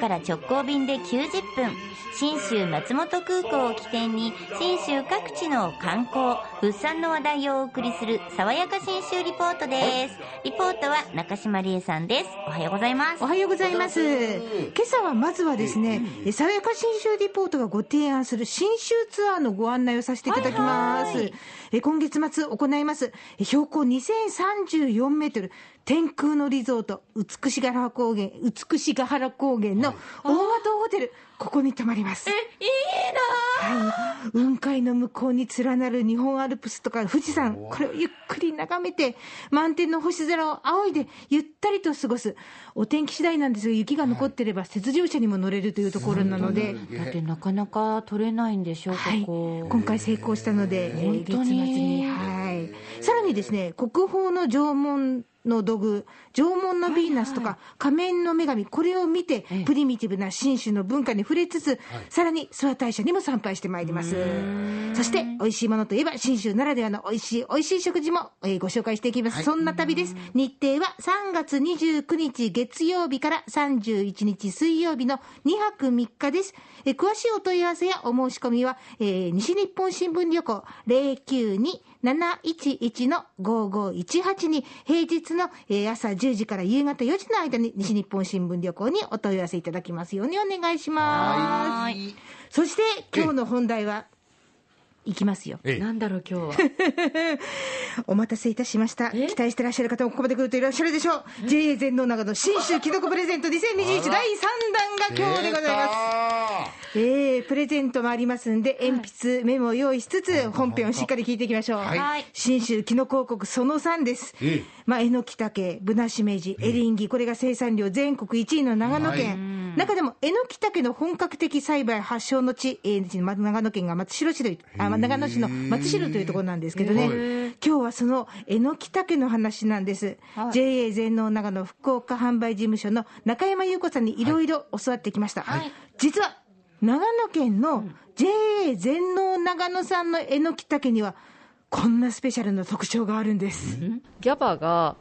岡から直行便で90分。信州松本空港を起点に信州各地の観光物産の話題をお送りする爽やか信州リポートです。リポートは中島理恵さんです。おはようございます。おはようございます。今朝はまずはですね、え爽やか新州リポートがご提案する新州ツアーのご案内をさせていただきます。はいはい。え今月末行います、え標高2034メートル、天空のリゾート、美しが原高原、美しが原高原の大和ホテル、ここに泊まります。いいはい、雲海の向こうに連なる日本アルプスとか富士山、これをゆっくり眺めて、満天の星空を仰いで、ゆったりと過ごす、お天気次第なんですが、雪が残ってれば、雪上車にも乗れるというところなので、だってなかなか取れないんでしょ、はい、こ。こ今回成功したので、えー本当に。月末に、はい、さらにですね、国宝の縄文の土偶、縄文のヴィーナスとか、仮面の女神、これを見て、プリミティブな新種の文化に触れつつ、さらに諏訪大社にも参拝してまいります。そして、美味しいものといえば、新州ならではの美味しい、美味しい食事も、えーご紹介していきます。そんな旅です。日程は3月29日月曜日から31日水曜日の2泊3日です。えー詳しいお問い合わせやお申し込みは、えー西日本新聞旅行092-711-5518に平日の、えー朝10時から夕方4時の間に西日本新聞旅行にお問い合わせいただきますようにお願いします。はいそして今日の本題は、いきますよ。ええなんだろう今日は お待たせいたしました。え？期待してらっしゃる方もここまで来るといらっしゃるでしょう。JA 全農長の新州キノコプレゼント2021第3弾が今日でございます。えー、プレゼントもありますんで、鉛筆、メモを用意しつつ、本編をしっかり聞いていきましょう。はい新州キノコ王国その3です。ええまあ、えのきたけ、ぶなしめじ、エリンギ、これが生産量全国1位の長野県。中でも、えのきたけの本格的栽培発祥の地、えーま長野県が松代市という、あ、ま長野市の松代というところなんですけどね。今日はそのえのきたけの話なんです。JA 全農長野福岡販売事務所の中山優子さんにいろいろ教わってきました。実は、長野県の JA 全農長野産のえのきたけには、こんなスペシャルな特徴があるんです。ギャバが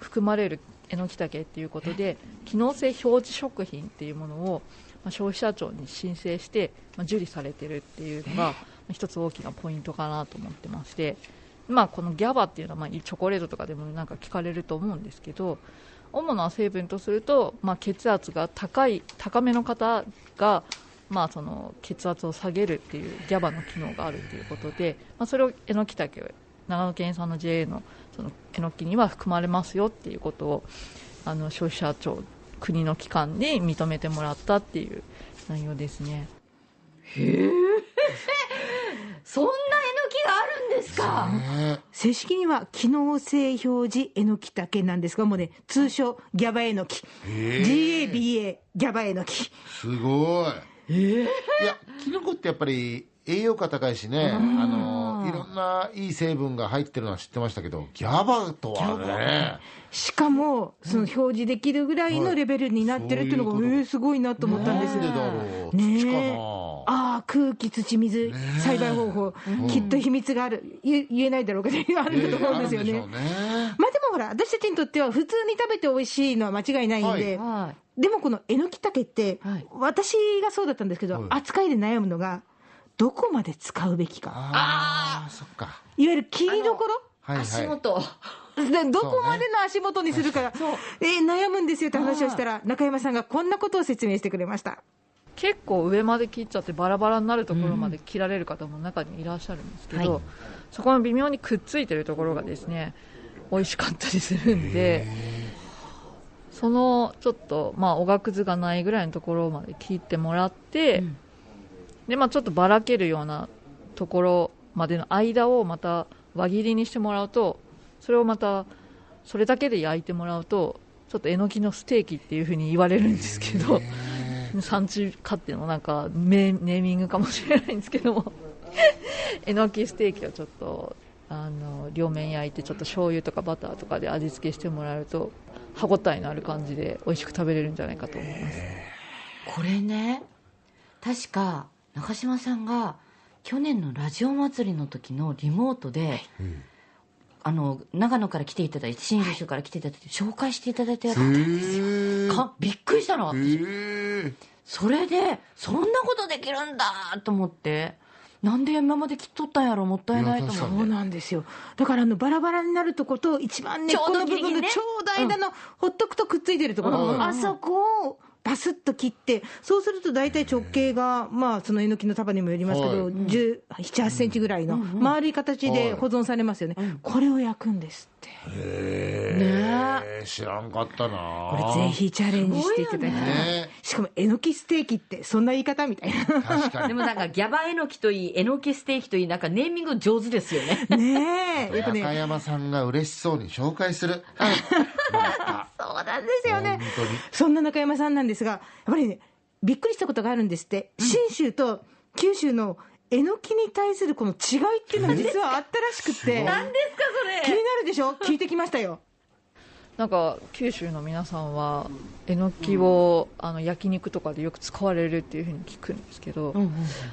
含まれるえのきたけっていうことで機能性表示食品っていうものを、まあ、消費者庁に申請して、まあ、受理されてるっていうのが、まあ一つ大きなポイントかなと思ってまして、まあ、このギャバっていうのは、まあ、チョコレートとかでもなんか聞かれると思うんですけど主な成分とすると、まあ、血圧が高い高めの方が、まあ、その血圧を下げるっていうギャバの機能があるということで、まあ、それをえのきたけ長野県産の JA のそのえのきには含まれますよっていうことをあの消費者庁国の機関に認めてもらったっていう内容ですね。そんなえのきがあるんですか？正式には機能性表示えのきたけなんですが、もうね、通称ギャバえのき。GABA ギャバえのき。すごい。いや、キノコってやっぱり栄養価高いしね、あの、いろんないい成分が入ってるのは知ってましたけど、ギャバとはね、しかも、その表示できるぐらいのレベルになってるっていうのが、そういうこと。えーすごいなと思ったんですなんでだろう、ねえ。土かああ、空気、土、水、栽培方法、きっと秘密がある、言言えないだろうけど、あな。るんだと思うんですよね。まあでもほら、私たちにとっては普通に食べて美味しいのは間違いないんで、はでもこのえのきたけって、はい私がそうだったんですけど、はい扱いで悩むのが、どこまで使うべきか。ああ、そっか。いわゆる切りどころ？足元でどこまでの足元にするか、えー悩むんですよって話をしたら、中山さんがこんなことを説明してくれました。結構上まで切っちゃってバラバラになるところまで切られる方も中にいらっしゃるんですけど、はい。そこの微妙にくっついてるところがですね美味しかったりするんでそのちょっとまあおがくずがないぐらいのところまで切ってもらって、でまあちょっとばらけるようなところまでの間をまた輪切りにしてもらうとそれをまたそれだけで焼いてもらうとちょっとえのきのステーキっていう風に言われるんですけど、産地勝手のなんかメネーミングかもしれないんですけども。えのきステーキをちょっとあの両面焼いてちょっと醤油とかバターとかで味付けしてもらえると歯ごたえのある感じで美味しく食べれるんじゃないかと思います。これね確か中島さんが去年のラジオ祭りの時のリモートで、あの長野から来ていただいて新州から来ていただいて紹介していただいてへえかびっくりしたの。へえそれでそんなことできるんだと思ってなんで今まで切っとったんやろ。もったいないと思って。そうなんですよ。だからあのバラバラになるとこと一番根っこの部分のちょうど間のほっとくとくっついてるところ、うん。あそこをバスッと切ってそうすると大体直径がまあそのえのきの束にもよりますけど、はい。1 7 8センチぐらいの丸い形で保存されますよね、これを焼くんですって。へえ知らんかったな。これぜひチャレンジしていただきたい、ね。しかもえのきステーキってそんな言い方みたい確かに。でもなんかギャバえのきといいえのきステーキといいなんかネーミング上手ですよね。なねえ。やっぱ中ね山さんが嬉しそうに紹介する。そうなんですよね。そんな中山さんなんですが、やっぱりね、びっくりしたことがあるんですって、信州と九州のえのきに対するこの違いっていうのが実はあったらしくって、何ですかそ気にれなるでしょ、聞いてきましたよ。なんか九州の皆さんはえのきをあの焼肉とかでよく使われるっていうふうに聞くんですけど、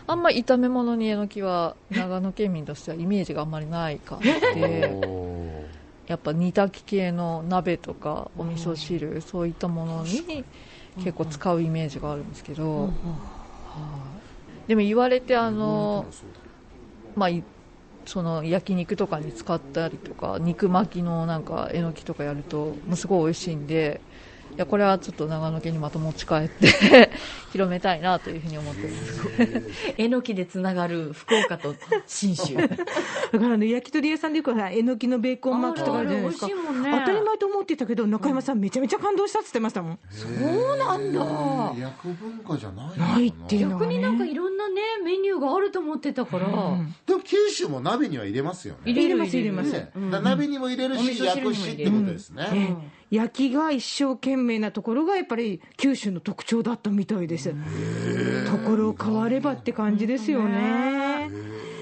あんまり炒め物にえのきは長野県民としてはイメージがあんまりない感じでおやっぱ煮炊き系の鍋とかお味噌汁そういったものに結構使うイメージがあるんですけど、はい。でも言われてあの、まあ、いその焼肉とかに使ったりとか肉巻きのなんかえのきとかやるともうすごい美味しいんでいやこれはちょっと長野県にまた持ち帰って 広めたいなというふうに思っています えのきでつながる福岡と信州 だからね、焼き鳥屋さんでよくさ、えのきのベーコン巻きとかあるじゃないですか。あれあれ美味しいもんね当たり前と思ってたけど、中山さん、めちゃめちゃ感動したって言ってましたもん。そうなんだー焼く文化じゃないのかなないっていうのがね。逆になんかいろんなねメニューがあると思ってたから、でも九州も鍋には入れますよね。入れる入れます。入れます。ね。鍋にも入れるし焼くしってことですね、ええ焼きが一生懸命なところがやっぱり九州の特徴だったみたいです。ところ変わればって感じですよね。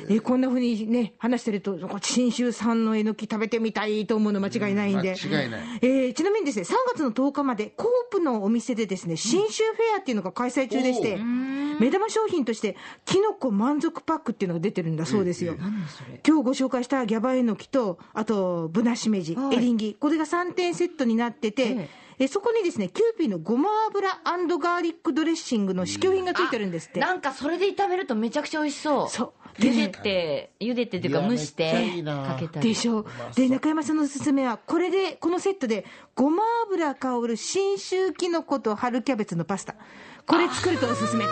えこんなふうにね話してると信州産のえのき食べてみたいと思うの間違いないんで、間違いない。えーちなみにですね3月の10日までコープのお店でですね信州フェアっていうのが開催中でして、目玉商品としてきのこ満足パックっていうのが出てるんだそうですよ、今日ご紹介したギャバエノキと、あと、ブナシメジ、エリンギ、これが3点セットになってて、えそこにですね、キューピーのごま油ガーリックドレッシングの試供品がついてるんですって。なんかそれで炒めるとめちゃくちゃ美味しそう。そう。茹でて茹でてっていうか蒸してかけたり。でしょ？で、中山さんのおすすめは、これで、このセットで、ごま油香る信州きのこと春キャベツのパスタ。これ作るとおすすめ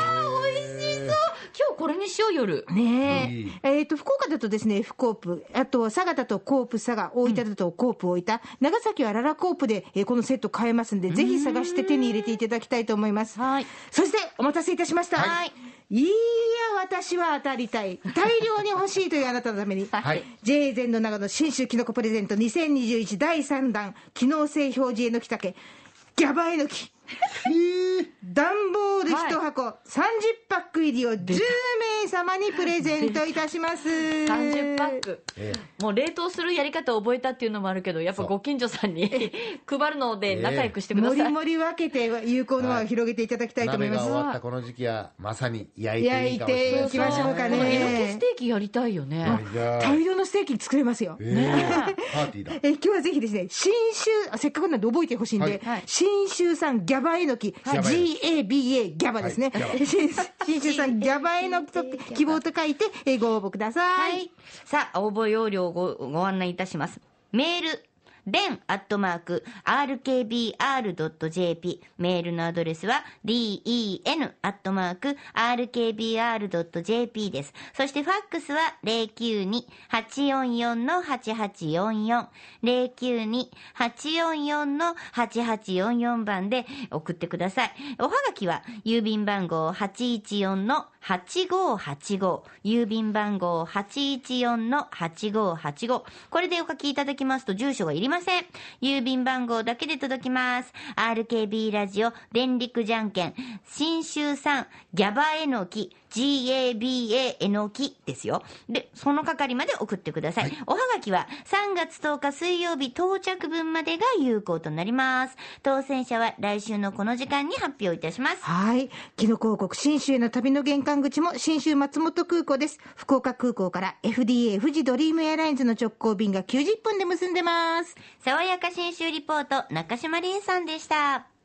今日これにしよう夜ねえ。えっ、と、福岡だとですね、F コープ、あとは佐賀だとコープ佐賀、大分だとコープ大分、長崎はララコープで、えーこのセット買えますんで、ぜひ探して手に入れていただきたいと思います。はいそして、お待たせいたしました。はいいや、私は当たりたい。大量に欲しいというあなたのために。はい JA 全の長野新州きのこプレゼント2021第3弾、機能性表示えのきたけ、ギャバえのき。段ボール1箱、30パック入りを10名様にプレゼントいたします。30パック、えもう冷凍するやり方を覚えたっていうのもあるけどやっぱご近所さんに配るので仲良くしてください、もりもり分けて有効の輪を広げていただきたいと思います。鍋が終わったこの時期はまさに焼いてい焼いいかもしれてないいきましょうかこのえのきねス。テーキやりたいよね。大量のステーキ作れますよ。えーパーティーだ。え今日はぜひですね、新州、あせっかくなんで覚えてほしいんで、はい。新州産ギャバえのき、はい GABA ギャバですね。新新州産ギャバえ のきと希望と書いて、えーご応募くださ。はいい。さあ、応募要領をごご案内いたします。メール、レンアットマーク、rkbr.jp。メールのアドレスは、den アットマーク、rkbr.jp です。そしてファックスは、092-844-8844。092-844-8844番で送ってください。おはがきは、郵便番号 814- 8585。郵便番号814-8585。これでお書きいただきますと住所がいりません。郵便番号だけで届きます。RKB ラジオ、電力じゃんけん、新州産、ギャバえのき、GABA えのきですよ。で、その係まで送ってください。おはがきは3月10日水曜日到着分までが有効となります。当選者は来週のこの時間に発表いたします。はい。キノコ王国新州への旅の玄関口も新州松本空港です。福岡空港から FDA 富士ドリームエアラインズの直行便が90分で結んでます。爽やか新州リポート、中島凛さんでした。